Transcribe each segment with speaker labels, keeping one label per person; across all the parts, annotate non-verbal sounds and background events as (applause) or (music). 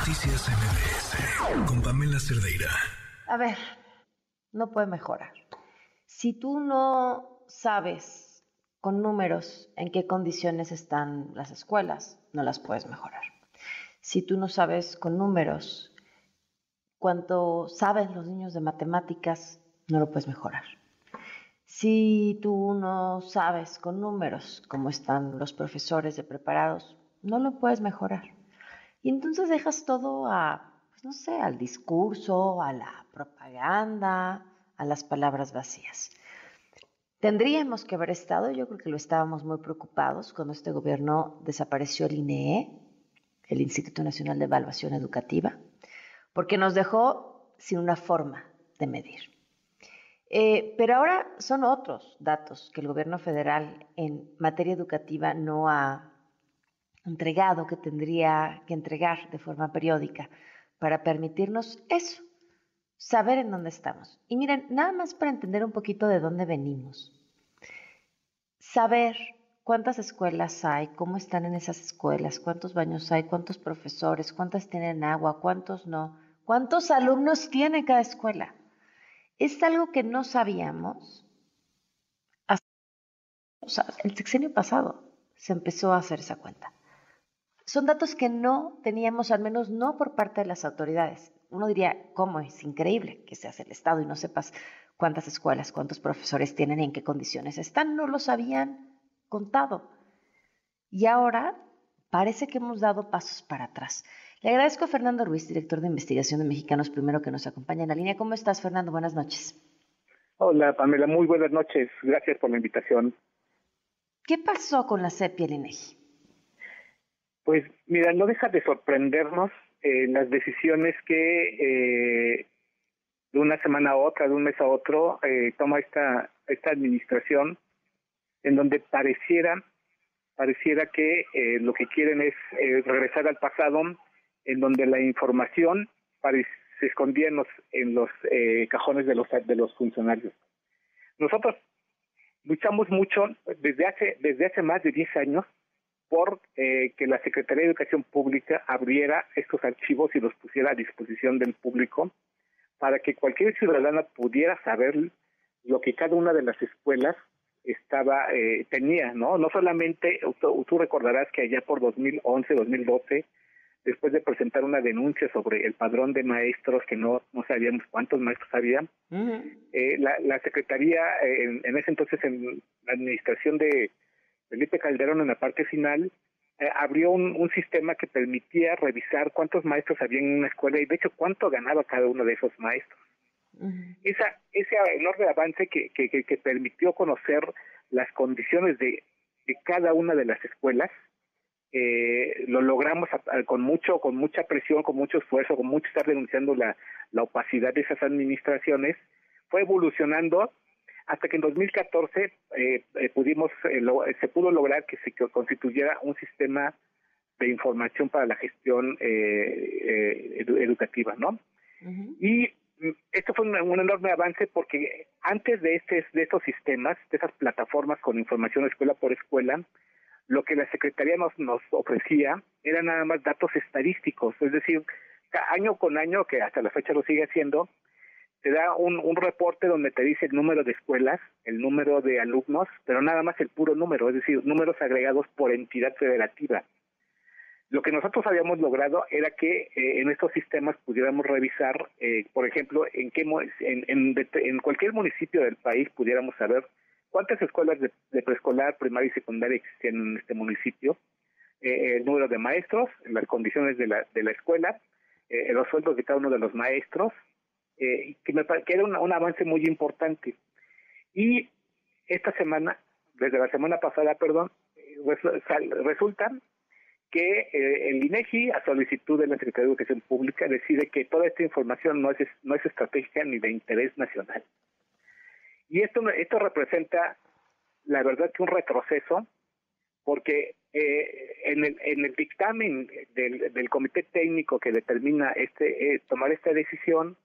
Speaker 1: Noticias MBS con Pamela Cerdeira.
Speaker 2: A ver, no puede mejorar. Si tú no sabes con números en qué condiciones están las escuelas, no las puedes mejorar. Si tú no sabes con números cuánto saben los niños de matemáticas, no lo puedes mejorar. Si tú no sabes con números cómo están los profesores de preparados, no lo puedes mejorar. Y entonces dejas todo a, pues no sé, al discurso, a la propaganda, a las palabras vacías. Tendríamos que haber estado, yo creo que lo estábamos muy preocupados cuando este gobierno desapareció el INEE, el Instituto Nacional de Evaluación Educativa, porque nos dejó sin una forma de medir. Eh, pero ahora son otros datos que el gobierno federal en materia educativa no ha entregado, que tendría que entregar de forma periódica para permitirnos eso, saber en dónde estamos. Y miren, nada más para entender un poquito de dónde venimos. Saber cuántas escuelas hay, cómo están en esas escuelas, cuántos baños hay, cuántos profesores, cuántas tienen agua, cuántos no, cuántos alumnos tiene cada escuela. Es algo que no sabíamos hasta el sexenio pasado se empezó a hacer esa cuenta son datos que no teníamos, al menos no por parte de las autoridades. Uno diría, ¿cómo es increíble que seas el Estado y no sepas cuántas escuelas, cuántos profesores tienen y en qué condiciones están? No los habían contado. Y ahora parece que hemos dado pasos para atrás. Le agradezco a Fernando Ruiz, director de investigación de Mexicanos Primero, que nos acompaña en la línea. ¿Cómo estás, Fernando? Buenas noches.
Speaker 3: Hola, Pamela. Muy buenas noches. Gracias por la invitación.
Speaker 2: ¿Qué pasó con la CEP y el INEGI?
Speaker 3: Pues mira, no deja de sorprendernos eh, las decisiones que eh, de una semana a otra, de un mes a otro, eh, toma esta, esta administración, en donde pareciera, pareciera que eh, lo que quieren es regresar al pasado, en donde la información se escondía en los, en los eh, cajones de los, de los funcionarios. Nosotros luchamos mucho desde hace, desde hace más de 10 años por eh, que la Secretaría de Educación Pública abriera estos archivos y los pusiera a disposición del público para que cualquier ciudadana pudiera saber lo que cada una de las escuelas estaba eh, tenía, ¿no? No solamente tú, tú recordarás que allá por 2011, 2012 después de presentar una denuncia sobre el padrón de maestros, que no, no sabíamos cuántos maestros había, eh, la, la Secretaría, eh, en, en, ese entonces en la administración de Felipe Calderón en la parte final eh, abrió un, un, sistema que permitía revisar cuántos maestros había en una escuela y de hecho cuánto ganaba cada uno de esos maestros. Uh -huh. Esa, ese enorme avance que, que, que, permitió conocer las condiciones de, de cada una de las escuelas, eh, lo logramos a, a, con mucho, con mucha presión, con mucho esfuerzo, con mucho estar denunciando la, la opacidad de esas administraciones, fue evolucionando hasta que en 2014 eh, eh, pudimos eh, lo, se pudo lograr que se constituyera un sistema de información para la gestión edu educativa, ¿no? Uh -huh. Y esto fue un, un, enorme avance porque antes de este de estos sistemas, de esas plataformas con información escuela por escuela, lo que la secretaría nos nos ofrecía era nada más datos estadísticos, es decir, año con año que hasta la fecha lo sigue haciendo, te da un, un reporte donde te dice el número de escuelas, el número de alumnos, pero nada más el puro número, es decir, números agregados por entidad federativa. Lo que nosotros habíamos logrado era que eh, en estos sistemas pudiéramos revisar, eh, por ejemplo, en, qué, en, en, cualquier municipio del país pudiéramos saber cuántas escuelas de, preescolar, primaria y secundaria existían en este municipio, eh, el número de maestros, las condiciones de la, de la escuela, eh, los sueldos de cada uno de los maestros, eh, que me que era un, un, avance muy importante. Y esta semana, desde la semana pasada, perdón, resulta que eh, el INEGI, a solicitud de la Secretaría de Educación Pública, decide que toda esta información no es, no es estratégica ni de interés nacional. Y esto, esto representa, la verdad, que un retroceso, porque eh, en, el, en el dictamen del, del comité técnico que determina este eh, tomar esta decisión,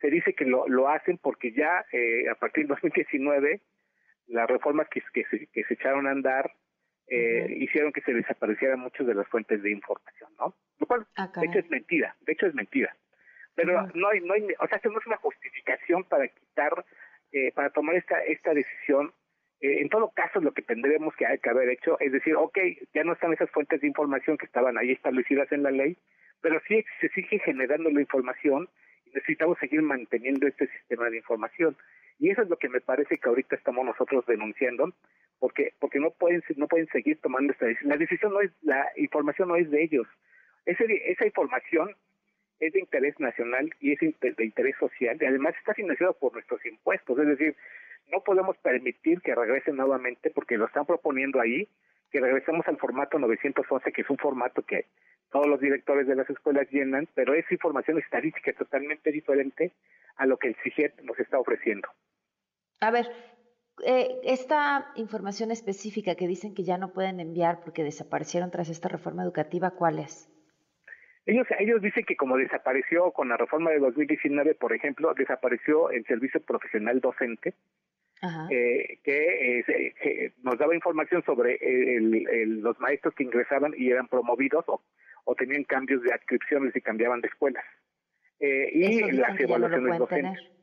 Speaker 3: se dice que lo, lo hacen porque ya eh, a partir del 2019 las reformas que, que, se, que se echaron a andar eh, hicieron que se desaparecieran muchas de las fuentes de información, ¿no? Lo cual, ah, de hecho, es mentira, de hecho es mentira. Pero no hay, no hay, o sea, no es una justificación para quitar, eh, para tomar esta, esta decisión. Eh, en todo caso, lo que tendremos que, que haber hecho es decir, ok, ya no están esas fuentes de información que estaban ahí establecidas en la ley, pero sí se sigue generando la información necesitamos seguir manteniendo este sistema de información. Y eso es lo que me parece que ahorita estamos nosotros denunciando, porque porque no pueden no pueden seguir tomando esta decisión. La decisión no es la información no es de ellos. Ese, esa información es de interés nacional y es de interés social y además está financiado por nuestros impuestos, es decir, no podemos permitir que regresen nuevamente porque lo están proponiendo ahí, que regresemos al formato 911, que es un formato que todos los directores de las escuelas llenan, pero es información estadística totalmente diferente a lo que el CIGET nos está ofreciendo.
Speaker 2: A ver, eh, esta información específica que dicen que ya no pueden enviar porque desaparecieron tras esta reforma educativa, ¿cuál es?
Speaker 3: Ellos, ellos dicen que como desapareció con la reforma de 2019, por ejemplo, desapareció el servicio profesional docente, eh, que eh, nos daba información sobre los maestros que ingresaban y eran promovidos o, tenían cambios de adscripciones y cambiaban de escuelas. y las evaluaciones docentes.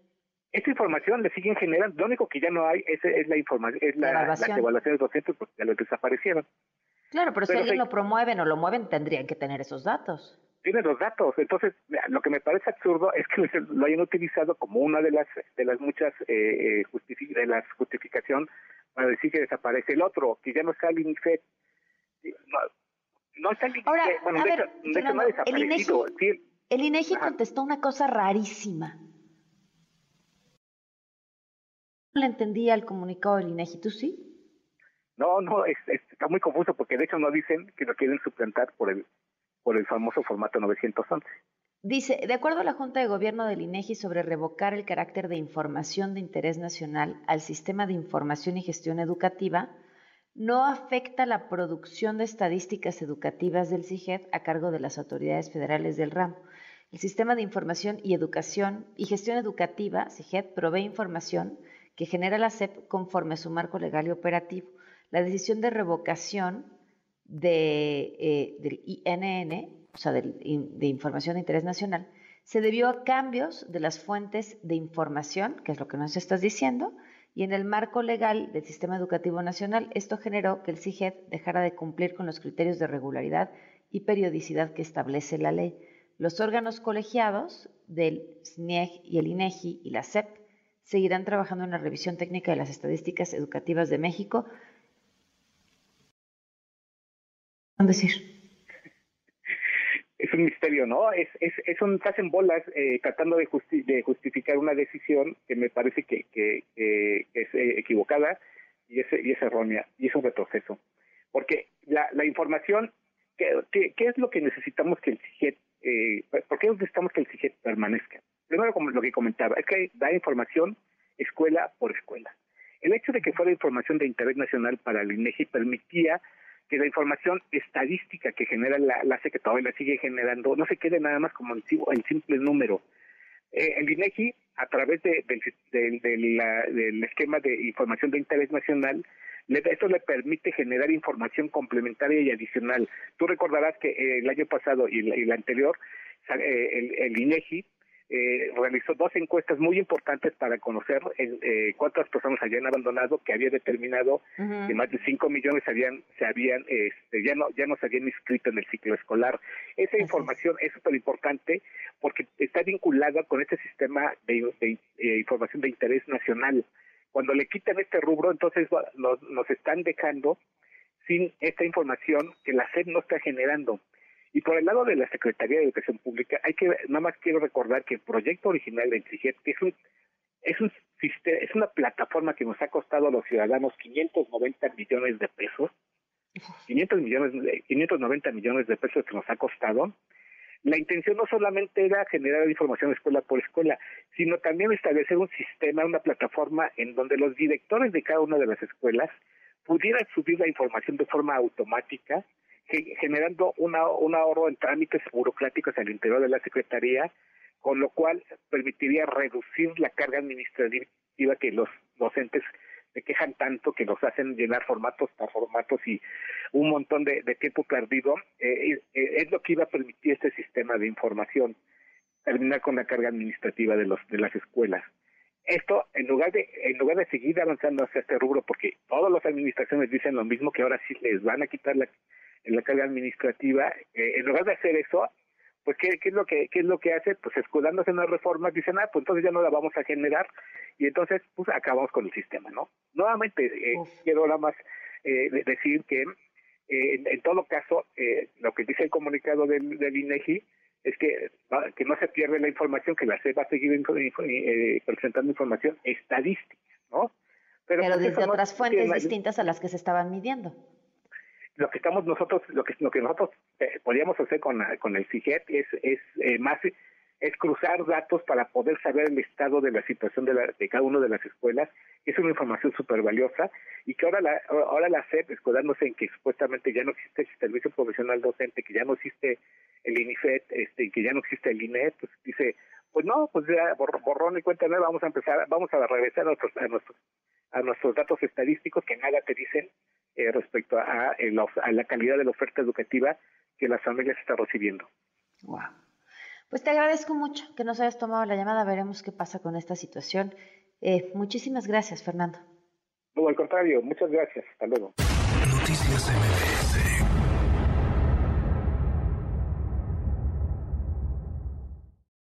Speaker 3: Esta información le siguen generando, lo único que ya no hay es, es la información, es la, las evaluaciones docentes porque ya los desaparecieron.
Speaker 2: Claro, pero, si alguien lo promueven o lo mueven, tendrían que tener esos datos.
Speaker 3: Tienen los datos, entonces lo que me parece absurdo es que (laughs) lo hayan utilizado como una de las de las muchas eh, eh de las justificación para decir que desaparece el otro, que ya no está el INIFED. No, no está el
Speaker 2: Ahora, bueno, de, hecho, no ha desaparecido. El INEGI, contestó una cosa rarísima le entendía el comunicado del INEGI, ¿tú sí?
Speaker 3: No, no, está muy confuso porque de hecho no dicen que lo quieren suplantar por el, por el famoso formato 911.
Speaker 2: Dice, de acuerdo a la Junta de Gobierno del INEGI sobre revocar el carácter de información de interés nacional al sistema de información y gestión educativa, no afecta la producción de estadísticas educativas del CIGED a cargo de las autoridades federales del ramo. El sistema de información y educación y gestión educativa, CIGED, provee información que genera la SEP conforme a su marco legal y operativo. La decisión de revocación de, eh, del INN, o sea, de, de información de interés nacional, se debió a cambios de las fuentes de información, que es lo que nos estás diciendo, y en el marco legal del Sistema Educativo Nacional, esto generó que el CIGED dejara de cumplir con los criterios de regularidad y periodicidad que establece la ley. Los órganos colegiados del SNIEG y el INEGI y la SEP seguirán trabajando en la revisión técnica de las estadísticas educativas de México. decir?
Speaker 3: Es un misterio, ¿no? Es, es, es un hacen bolas eh, tratando de, de, justificar una decisión que me parece que, que, es eh, equivocada y es, y es errónea y es un retroceso. Porque la, información, ¿qué, ¿qué, es lo que necesitamos que el CIGET, eh, por necesitamos que el CIGET permanezca? primero como lo que comentaba, es que da información escuela por escuela. El hecho de que fuera información de interés nacional para el INEGI permitía que la información estadística que genera la, la que todavía la sigue generando no se quede nada más como el, simple número. Eh, el INEGI, a través de, del, del, esquema de información de interés nacional, esto le permite generar información complementaria y adicional. Tú recordarás que el año pasado y, el anterior, eh, el, el INEGI eh, realizó dos encuestas muy importantes para conocer eh, cuántas personas habían abandonado, que había determinado que más de 5 millones habían, se habían, este, ya no, ya no se habían inscrito en el ciclo escolar. Esa información es súper importante porque está vinculada con este sistema de, eh, información de interés nacional. Cuando le quitan este rubro, entonces nos, nos están dejando sin esta información que la SED no está generando. Y por el lado de la Secretaría de Educación Pública, hay que nada más quiero recordar que el proyecto original de CIGET es un es un es una plataforma que nos ha costado a los ciudadanos 590 millones de pesos. 500 millones 590 millones de pesos que nos ha costado. La intención no solamente era generar información escuela por escuela, sino también establecer un sistema, una plataforma en donde los directores de cada una de las escuelas pudieran subir la información de forma automática generando una, un ahorro en trámites burocráticos al interior de la Secretaría, con lo cual permitiría reducir la carga administrativa que los docentes se quejan tanto que los hacen llenar formatos para formatos y un montón de, tiempo perdido, eh, eh, es lo que iba a permitir este sistema de información, terminar con la carga administrativa de, los, de las escuelas. Esto, en lugar de en lugar de seguir avanzando hacia este rubro, porque todas las administraciones dicen lo mismo, que ahora sí les van a quitar la, la carga administrativa, eh, en lugar de hacer eso, pues ¿qué, es lo que qué es lo que hace pues escudándose en las reformas dicen ah pues entonces ya no la vamos a generar y entonces pues acabamos con el sistema no nuevamente eh, quiero nada más eh, decir que eh, en, todo caso lo que dice el comunicado del, del INEGI es que que no se pierde la información que la SEP va a seguir presentando información estadística no
Speaker 2: pero, pero pues, desde otras fuentes distintas a las que se estaban midiendo
Speaker 3: lo que estamos nosotros, lo que lo que nosotros eh, podríamos hacer con, con el CIGEP es, es eh, más es cruzar datos para poder saber el estado de la situación de, la, de cada una de las escuelas. Es una información súper valiosa y que ahora la, ahora la SEP, escudándose en que supuestamente ya no existe el servicio profesional docente, que ya no existe el INIFET, este, que ya no existe el INET, pues dice, pues no, pues ya borrón y cuenta nueva, vamos a empezar, vamos a regresar a nuestros, a nuestros, a nuestros datos estadísticos que nada te dicen eh, respecto a, a, la calidad de la oferta educativa que las familias están recibiendo.
Speaker 2: Wow. Pues te agradezco mucho que nos hayas tomado la llamada. Veremos qué pasa con esta situación. Eh, muchísimas gracias, Fernando.
Speaker 3: No, al contrario, muchas gracias. Hasta luego.
Speaker 1: Noticias MBS